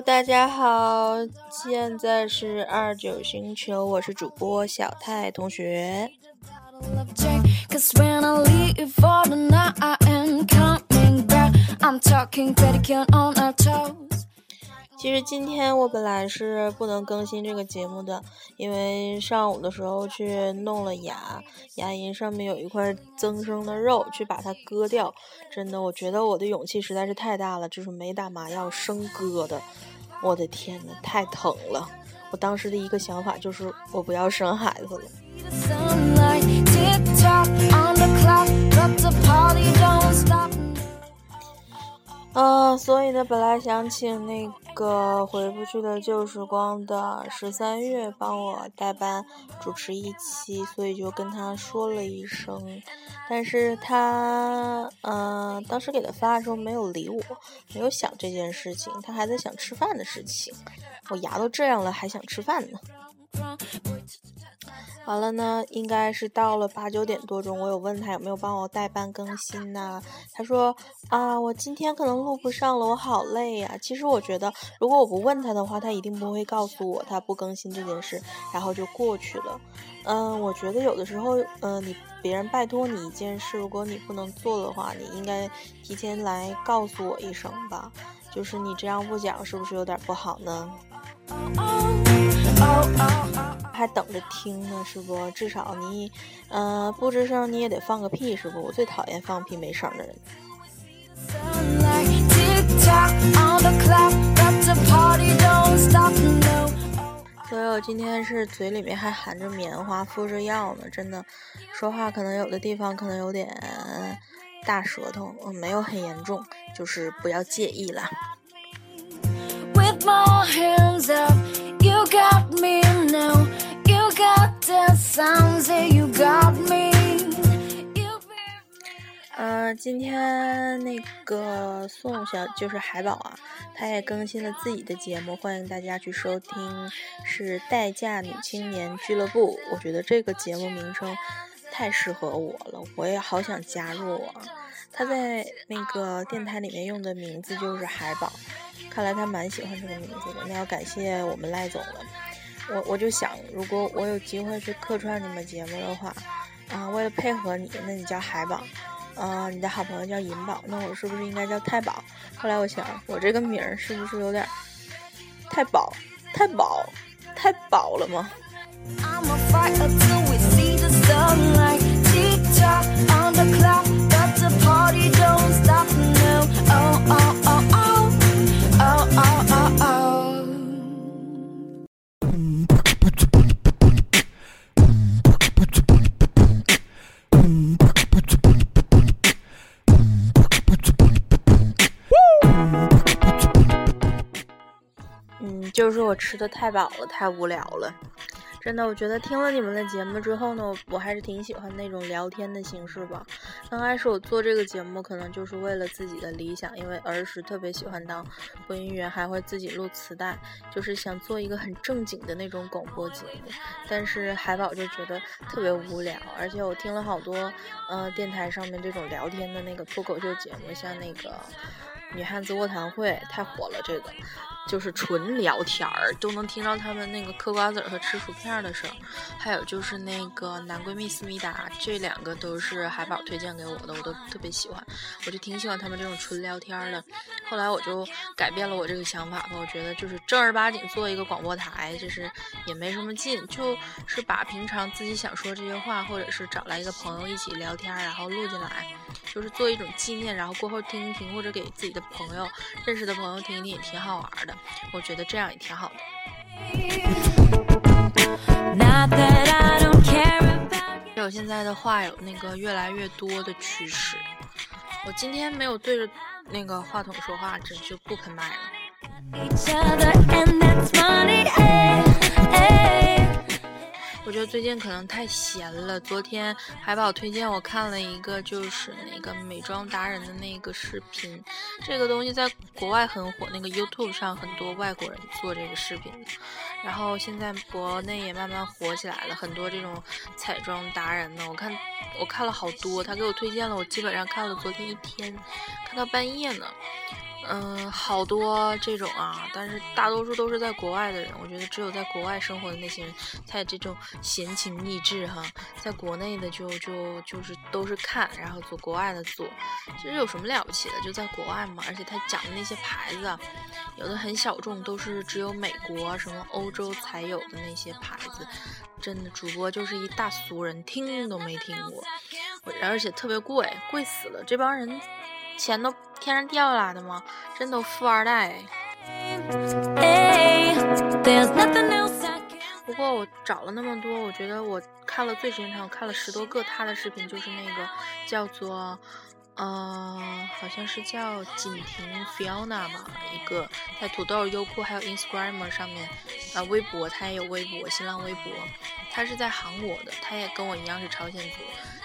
大家好，现在是二九星球，我是主播小泰同学。其实今天我本来是不能更新这个节目的，因为上午的时候去弄了牙，牙龈上面有一块增生的肉，去把它割掉。真的，我觉得我的勇气实在是太大了，就是没打麻药生割的。我的天呐，太疼了！我当时的一个想法就是，我不要生孩子了。啊，所以呢，本来想请那个回不去的旧时光的十三月帮我代班主持一期，所以就跟他说了一声，但是他，嗯，当时给他发的时候没有理我，没有想这件事情，他还在想吃饭的事情。我牙都这样了，还想吃饭呢。完了呢，应该是到了八九点多钟，我有问他有没有帮我代班更新呢？他说啊，我今天可能录不上了，我好累呀。其实我觉得，如果我不问他的话，他一定不会告诉我他不更新这件事，然后就过去了。嗯，我觉得有的时候，嗯，你别人拜托你一件事，如果你不能做的话，你应该提前来告诉我一声吧。就是你这样不讲，是不是有点不好呢？还等着听呢，是不？至少你，嗯，不吱声你也得放个屁，是不？我最讨厌放屁没声的人。所以我今天是嘴里面还含着棉花，敷着药呢，真的，说话可能有的地方可能有点大舌头，嗯，没有很严重，就是不要介意啦。Sounds like you got me，今天那个宋小就是海宝啊，他也更新了自己的节目，欢迎大家去收听，是代驾女青年俱乐部。我觉得这个节目名称太适合我了，我也好想加入啊。他在那个电台里面用的名字就是海宝。看来他蛮喜欢这个名字的，那要感谢我们赖总了。我我就想，如果我有机会去客串你们节目的话，啊，为了配合你，那你叫海宝，啊，你的好朋友叫银宝，那我是不是应该叫太宝？后来我想，我这个名儿是不是有点太宝、太宝、太宝了吗？就是我吃的太饱了，太无聊了。真的，我觉得听了你们的节目之后呢，我还是挺喜欢那种聊天的形式吧。刚开始我做这个节目，可能就是为了自己的理想，因为儿时特别喜欢当播音员，还会自己录磁带，就是想做一个很正经的那种广播节目。但是海宝就觉得特别无聊，而且我听了好多，呃，电台上面这种聊天的那个脱口秀节目，像那个。女汉子卧谈会太火了，这个就是纯聊天儿，都能听到他们那个嗑瓜子儿和吃薯片的声儿。还有就是那个男闺蜜思密达，这两个都是海宝推荐给我的，我都特别喜欢。我就挺喜欢他们这种纯聊天儿的。后来我就改变了我这个想法吧，我觉得就是正儿八经做一个广播台，就是也没什么劲，就是把平常自己想说这些话，或者是找来一个朋友一起聊天，然后录进来。就是做一种纪念，然后过后听一听，或者给自己的朋友、认识的朋友听一听，也挺好玩的。我觉得这样也挺好的。我现在的话有那个越来越多的趋势。我今天没有对着那个话筒说话，这就不肯麦了。我觉得最近可能太闲了。昨天海宝推荐我看了一个，就是那个美妆达人的那个视频。这个东西在国外很火，那个 YouTube 上很多外国人做这个视频。然后现在国内也慢慢火起来了，很多这种彩妆达人呢。我看我看了好多，他给我推荐了，我基本上看了昨天一天，看到半夜呢。嗯，好多这种啊，但是大多数都是在国外的人。我觉得只有在国外生活的那些人才有这种闲情逸致哈，在国内的就就就是都是看，然后做国外的做。其实有什么了不起的？就在国外嘛。而且他讲的那些牌子啊，有的很小众，都是只有美国什么欧洲才有的那些牌子。真的，主播就是一大俗人，听都没听过。而且特别贵，贵死了。这帮人。钱都天上掉下来的吗？真都富二代。不过我找了那么多，我觉得我看了最经常，我看了十多个他的视频，就是那个叫做，呃，好像是叫锦婷 Fiona 吧，一个在土豆、优酷还有 Instagram 上面，啊，微博他也有微博，新浪微博，他是在韩国的，他也跟我一样是朝鲜族。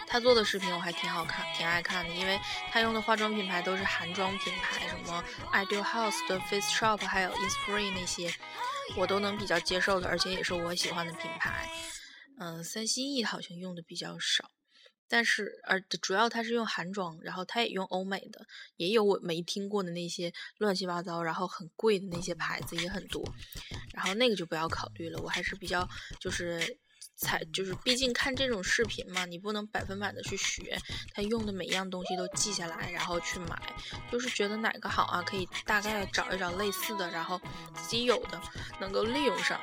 他做的视频我还挺好看，挺爱看的，因为他用的化妆品牌都是韩妆品牌，什么 Ideal House 的 Face Shop，还有 Innisfree 那些，我都能比较接受的，而且也是我喜欢的品牌。嗯，三星 E 好像用的比较少，但是而主要他是用韩妆，然后他也用欧美的，也有我没听过的那些乱七八糟，然后很贵的那些牌子也很多，然后那个就不要考虑了，我还是比较就是。才就是，毕竟看这种视频嘛，你不能百分百的去学他用的每一样东西都记下来，然后去买。就是觉得哪个好啊，可以大概找一找类似的，然后自己有的能够利用上。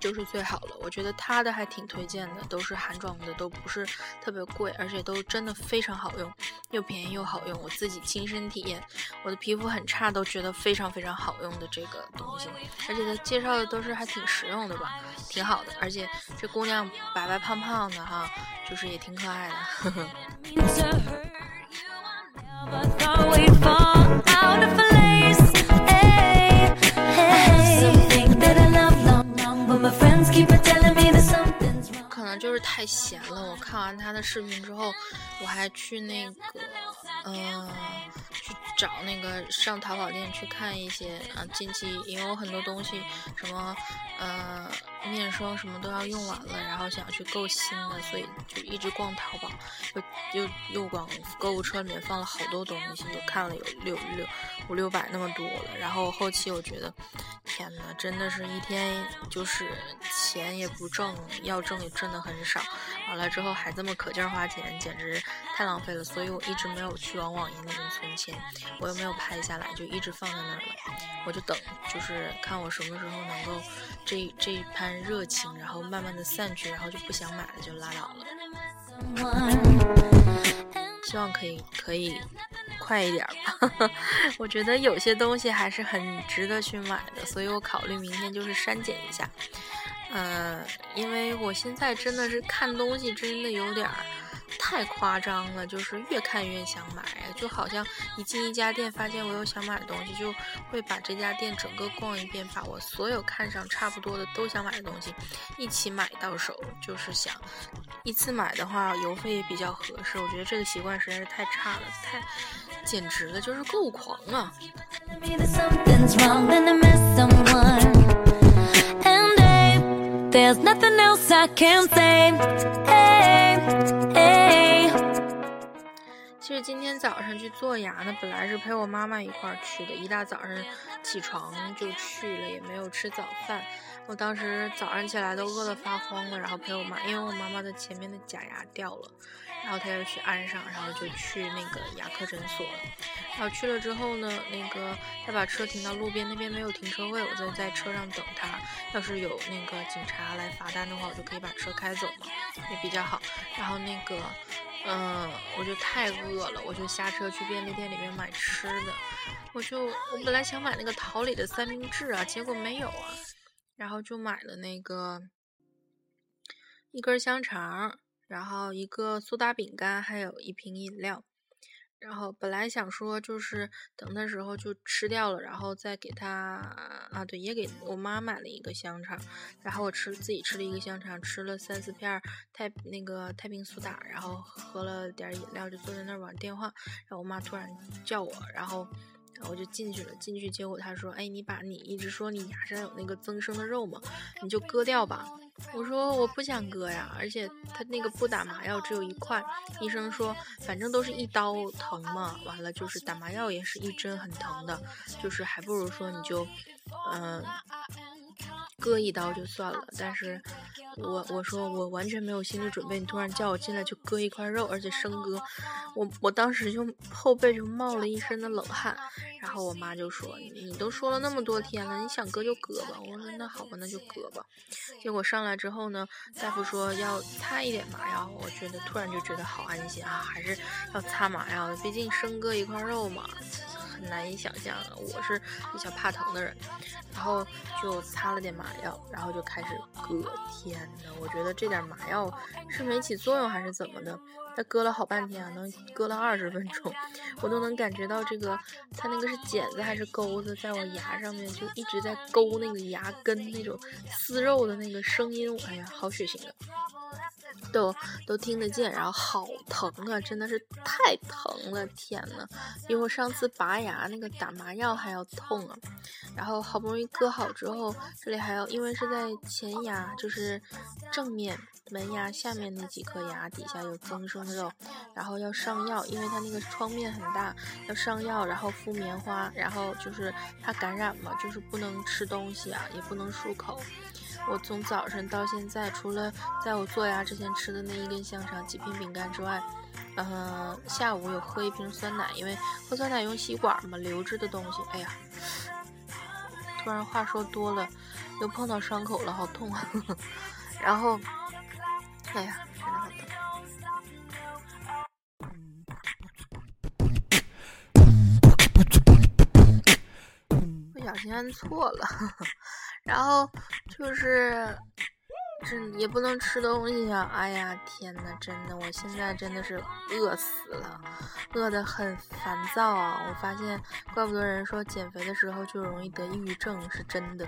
就是最好了，我觉得他的还挺推荐的，都是韩妆的，都不是特别贵，而且都真的非常好用，又便宜又好用。我自己亲身体验，我的皮肤很差，都觉得非常非常好用的这个东西，而且他介绍的都是还挺实用的吧，挺好的。而且这姑娘白白胖胖的哈，就是也挺可爱的。呵呵。太闲了。我看完他的视频之后，我还去那个，嗯，去找那个上淘宝店去看一些啊。近期因为我很多东西，什么，呃，面霜什么都要用完了，然后想要去购新的，所以就一直逛淘宝，又又又往购物车里面放了好多东西，又看了有六六五六百那么多了。然后后期我觉得。天呐，真的是一天就是钱也不挣，要挣也挣的很少，完了之后还这么可劲儿花钱，简直太浪费了。所以我一直没有去往网银那边存钱，我又没有拍下来，就一直放在那儿了。我就等，就是看我什么时候能够这这一盘热情，然后慢慢的散去，然后就不想买了，就拉倒了。希望可以可以快一点吧，我觉得有些东西还是很值得去买的，所以我考虑明天就是删减一下，嗯，因为我现在真的是看东西真的有点儿。太夸张了，就是越看越想买，就好像一进一家店，发现我有想买的东西，就会把这家店整个逛一遍，把我所有看上差不多的都想买的东西一起买到手，就是想一次买的话，邮费也比较合适。我觉得这个习惯实在是太差了，太简直了，就是购物狂啊！There's nothing else I can say. Hey, 其实今天早上去做牙呢，本来是陪我妈妈一块儿去的，一大早上起床就去了，也没有吃早饭。我当时早上起来都饿得发慌了，然后陪我妈，因为我妈妈的前面的假牙掉了。然后他就去安上，然后就去那个牙科诊所了。然后去了之后呢，那个他把车停到路边，那边没有停车位，我就在车上等他。要是有那个警察来罚单的话，我就可以把车开走嘛，也比较好。然后那个，嗯，我就太饿了，我就下车去便利店里面买吃的。我就我本来想买那个桃李的三明治啊，结果没有啊，然后就买了那个一根香肠。然后一个苏打饼干，还有一瓶饮料。然后本来想说就是等的时候就吃掉了，然后再给他啊，对，也给我妈买了一个香肠。然后我吃自己吃了一个香肠，吃了三四片太那个太平苏打，然后喝了点饮料，就坐在那儿玩电话。然后我妈突然叫我，然后然后就进去了，进去结果他说：“哎，你把你一直说你牙上有那个增生的肉嘛，你就割掉吧。”我说：“我不想割呀，而且他那个不打麻药，只有一块。医生说，反正都是一刀疼嘛，完了就是打麻药也是一针很疼的，就是还不如说你就，嗯。”割一刀就算了，但是我我说我完全没有心理准备，你突然叫我进来就割一块肉，而且生割，我我当时就后背就冒了一身的冷汗，然后我妈就说你都说了那么多天了，你想割就割吧。我说那好吧，那就割吧。结果上来之后呢，大夫说要擦一点麻药，我觉得突然就觉得好安心啊，还是要擦麻药的，毕竟生割一块肉嘛。难以想象啊，我是比较怕疼的人，然后就擦了点麻药，然后就开始割。天呐，我觉得这点麻药是没起作用还是怎么的？他割了好半天，能割了二十分钟，我都能感觉到这个，他那个是剪子还是钩子，在我牙上面就一直在勾那个牙根那种撕肉的那个声音，哎呀，好血腥的。都都听得见，然后好疼啊！真的是太疼了，天呐，比我上次拔牙那个打麻药还要痛啊！然后好不容易割好之后，这里还要因为是在前牙，就是正面门牙下面那几颗牙底下有增生的肉，然后要上药，因为它那个创面很大，要上药，然后敷棉花，然后就是怕感染嘛，就是不能吃东西啊，也不能漱口。我从早上到现在，除了在我做牙之前吃的那一根香肠、几片饼干之外，嗯，下午有喝一瓶酸奶，因为喝酸奶用吸管嘛，流质的东西。哎呀，突然话说多了，又碰到伤口了，好痛啊！然后，哎呀，真的好疼！不小心按错了。然后就是，这也不能吃东西啊！哎呀，天呐，真的，我现在真的是饿死了，饿得很烦躁啊！我发现，怪不得人说减肥的时候就容易得抑郁症，是真的，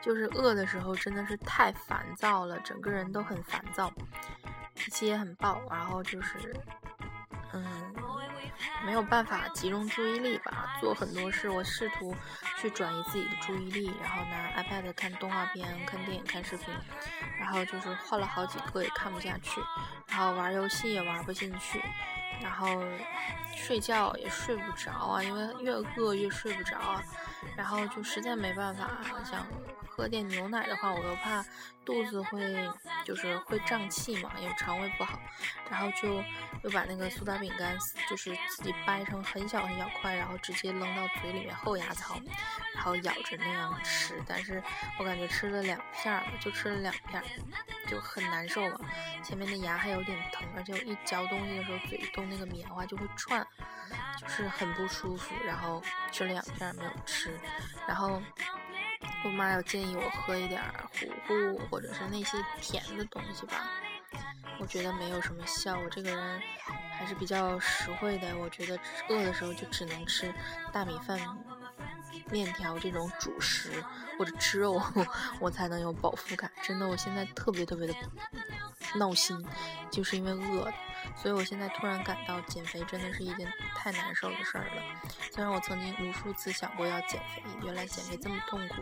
就是饿的时候真的是太烦躁了，整个人都很烦躁，脾气也很暴，然后就是，没有办法集中注意力吧，做很多事，我试图去转移自己的注意力，然后拿 iPad 看动画片、看电影、看视频，然后就是换了好几个也看不下去，然后玩游戏也玩不进去，然后睡觉也睡不着啊，因为越饿越睡不着啊，然后就实在没办法想。喝点牛奶的话，我又怕肚子会就是会胀气嘛，因为肠胃不好。然后就又把那个苏打饼干，就是自己掰成很小很小块，然后直接扔到嘴里面后牙槽，然后咬着那样吃。但是我感觉吃了两片儿，就吃了两片儿，就很难受嘛。前面的牙还有点疼，而且我一嚼东西的时候，嘴动那个棉花就会串，就是很不舒服。然后吃了两片没有吃，然后。我妈要建议我喝一点糊糊或者是那些甜的东西吧，我觉得没有什么效。我这个人还是比较实惠的，我觉得饿的时候就只能吃大米饭、面条这种主食或者吃肉，我才能有饱腹感。真的，我现在特别特别的闹心，就是因为饿。所以我现在突然感到减肥真的是一件太难受的事儿了。虽然我曾经无数次想过要减肥，原来减肥这么痛苦。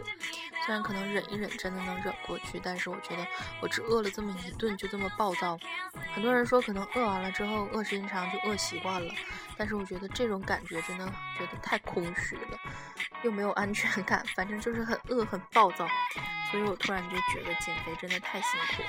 虽然可能忍一忍真的能忍过去，但是我觉得我只饿了这么一顿就这么暴躁。很多人说可能饿完了之后饿时间长就饿习惯了，但是我觉得这种感觉真的觉得太空虚了，又没有安全感，反正就是很饿很暴躁。所以我突然就觉得减肥真的太辛苦了。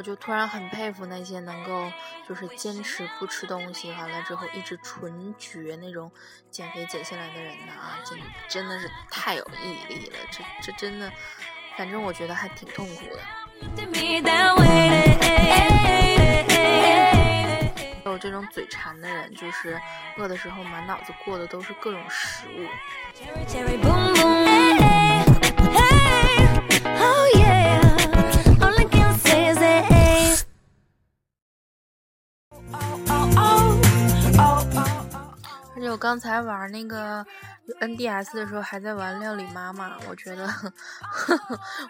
我就突然很佩服那些能够就是坚持不吃东西，完了之后一直纯绝那种减肥减下来的人呢啊，真真的是太有毅力了，这这真的。反正我觉得还挺痛苦的。有这种嘴馋的人，就是饿的时候满脑子过的都是各种食物。我刚才玩那个 NDS 的时候，还在玩料理妈妈，我觉得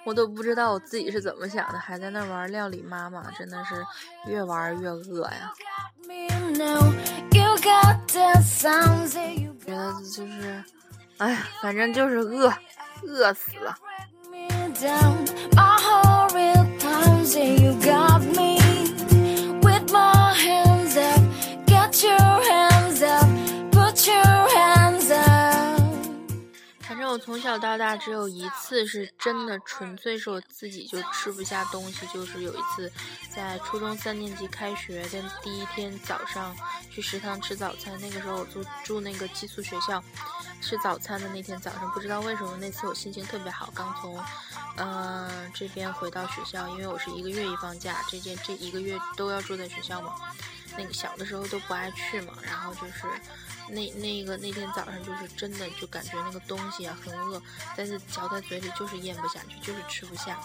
我都不知道我自己是怎么想的，还在那玩料理妈妈，真的是越玩越饿呀。觉得就是，哎呀，反正就是饿，饿死了。从小到大只有一次是真的纯粹是我自己就吃不下东西，就是有一次在初中三年级开学的第一天早上去食堂吃早餐，那个时候我住住那个寄宿学校，吃早餐的那天早上，不知道为什么那次我心情特别好，刚从嗯这边回到学校，因为我是一个月一放假，这件这一个月都要住在学校嘛，那个小的时候都不爱去嘛，然后就是。那那个那天早上就是真的就感觉那个东西啊很饿，但是嚼在嘴里就是咽不下去，就是吃不下。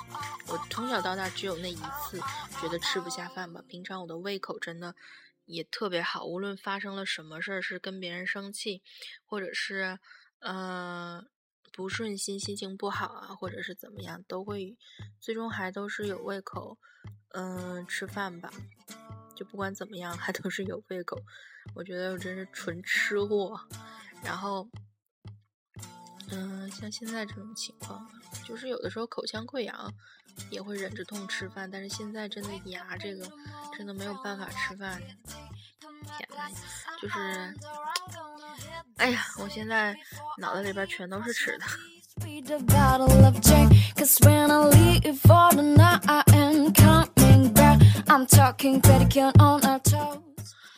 我从小到大只有那一次觉得吃不下饭吧，平常我的胃口真的也特别好，无论发生了什么事儿，是跟别人生气，或者是嗯不顺心，心情不好啊，或者是怎么样，都会最终还都是有胃口，嗯吃饭吧。就不管怎么样，还都是有胃口。我觉得我真是纯吃货。然后，嗯，像现在这种情况，就是有的时候口腔溃疡也会忍着痛吃饭，但是现在真的牙这个真的没有办法吃饭。天呐，就是，哎呀，我现在脑袋里边全都是吃的。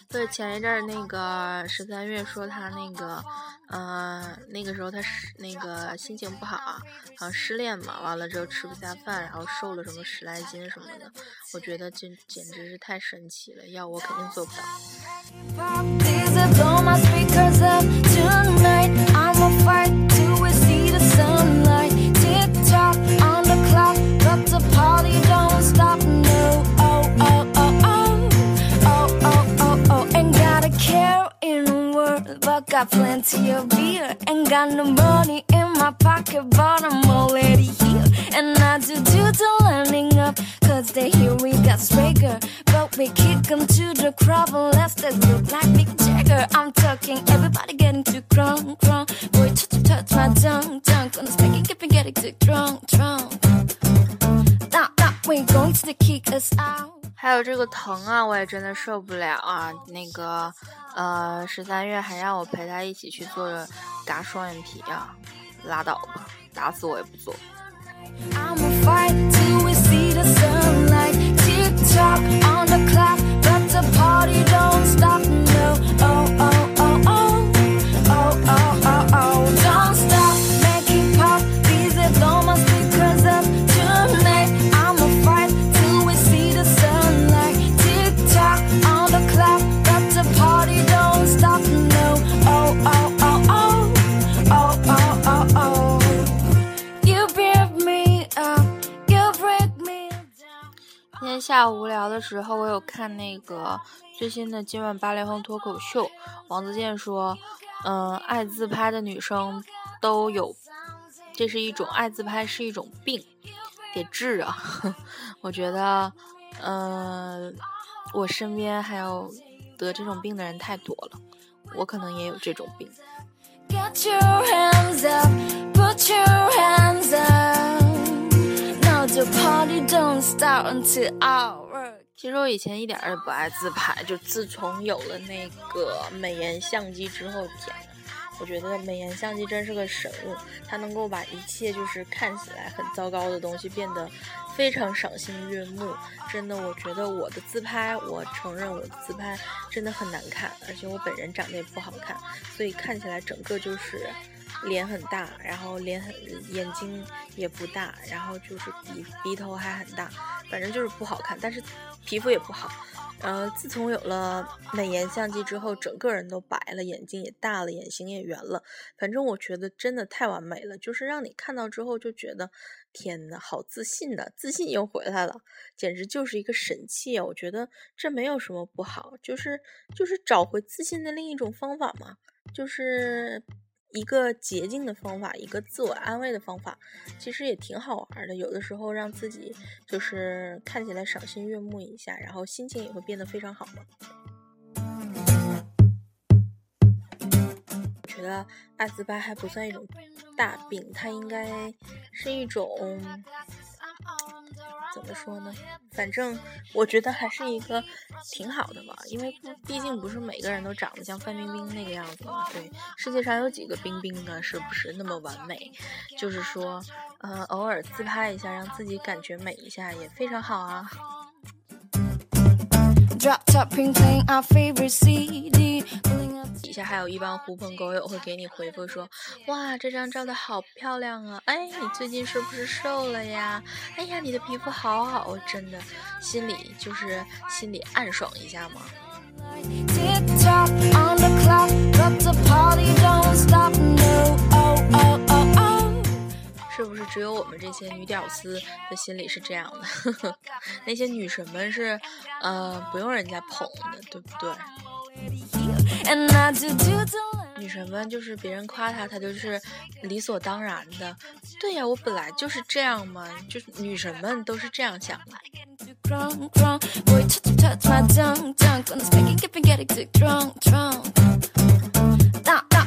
对，前一阵儿那个十三月说他那个，嗯，那个时候他是那个心情不好，好像失恋嘛，完了之后吃不下饭，然后瘦了什么十来斤什么的，我觉得这简直是太神奇了，要我肯定做不到。Got plenty of beer. Ain't got no money in my pocket, but I'm already here. And I do do the learning up, cause they hear we got swagger. But we kick them to the crowd and left us look like Mick Jagger. I'm talking, everybody getting too crunk, crunk. Boy, touch, touch my tongue, tongue. Gonna keep it getting too drunk, drunk. Now, now, we're going to kick us out. 还有这个疼啊，我也真的受不了啊！那个，呃，十三月还让我陪他一起去做嘎双眼皮啊，拉倒吧，打死我也不做。下午无聊的时候，我有看那个最新的《今晚八零后脱口秀》。王自健说：“嗯，爱自拍的女生都有，这是一种爱自拍是一种病，得治啊！” 我觉得，嗯，我身边还有得这种病的人太多了，我可能也有这种病。Party don't start until hour 其实我以前一点也不爱自拍，就自从有了那个美颜相机之后，天呐，我觉得美颜相机真是个神物，它能够把一切就是看起来很糟糕的东西变得非常赏心悦目。真的，我觉得我的自拍，我承认我的自拍真的很难看，而且我本人长得也不好看，所以看起来整个就是。脸很大，然后脸很眼睛也不大，然后就是鼻鼻头还很大，反正就是不好看，但是皮肤也不好。呃，自从有了美颜相机之后，整个人都白了，眼睛也大了，眼型也圆了。反正我觉得真的太完美了，就是让你看到之后就觉得，天呐，好自信呐，自信又回来了，简直就是一个神器啊！我觉得这没有什么不好，就是就是找回自信的另一种方法嘛，就是。一个捷径的方法，一个自我安慰的方法，其实也挺好玩的。有的时候让自己就是看起来赏心悦目一下，然后心情也会变得非常好嘛。我觉得爱自拍还不算一种大病，它应该是一种。怎么说呢？反正我觉得还是一个挺好的吧，因为毕竟不是每个人都长得像范冰冰那个样子嘛。对，世界上有几个冰冰呢？是不是那么完美？就是说，呃，偶尔自拍一下，让自己感觉美一下，也非常好啊。底下还有一帮狐朋狗友会给你回复说：“哇，这张照的好漂亮啊！哎，你最近是不是瘦了呀？哎呀，你的皮肤好好，真的，心里就是心里暗爽一下嘛。”是不是只有我们这些女屌丝的心里是这样的？那些女神们是，呃，不用人家捧的，对不对？女神们就是别人夸她，她就是理所当然的。对呀，我本来就是这样嘛，就是女神们都是这样想的。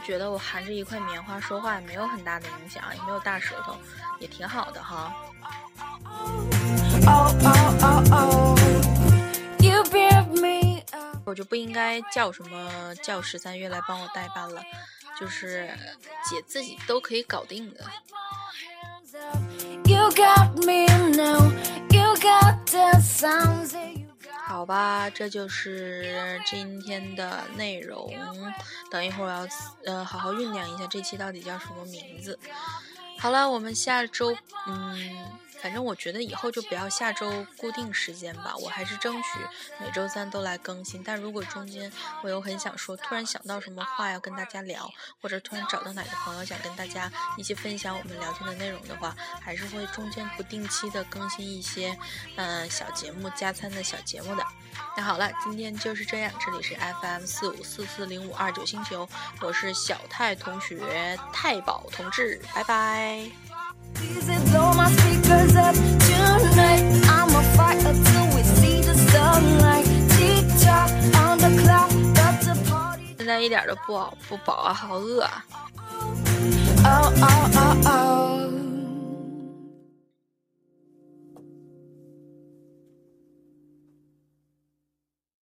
觉得我含着一块棉花说话也没有很大的影响，也没有大舌头，也挺好的哈。我就不应该叫什么叫十三月来帮我代班了，就是姐自己都可以搞定的。好吧，这就是今天的内容。等一会儿我要呃好好酝酿一下这期到底叫什么名字。好了，我们下周嗯。反正我觉得以后就不要下周固定时间吧，我还是争取每周三都来更新。但如果中间我又很想说，突然想到什么话要跟大家聊，或者突然找到哪个朋友想跟大家一起分享我们聊天的内容的话，还是会中间不定期的更新一些嗯小节目加餐的小节目的。那好了，今天就是这样，这里是 FM 四五四四零五二九星球，我是小泰同学，太保同志，拜拜。现在一点都不不饱啊，好饿啊！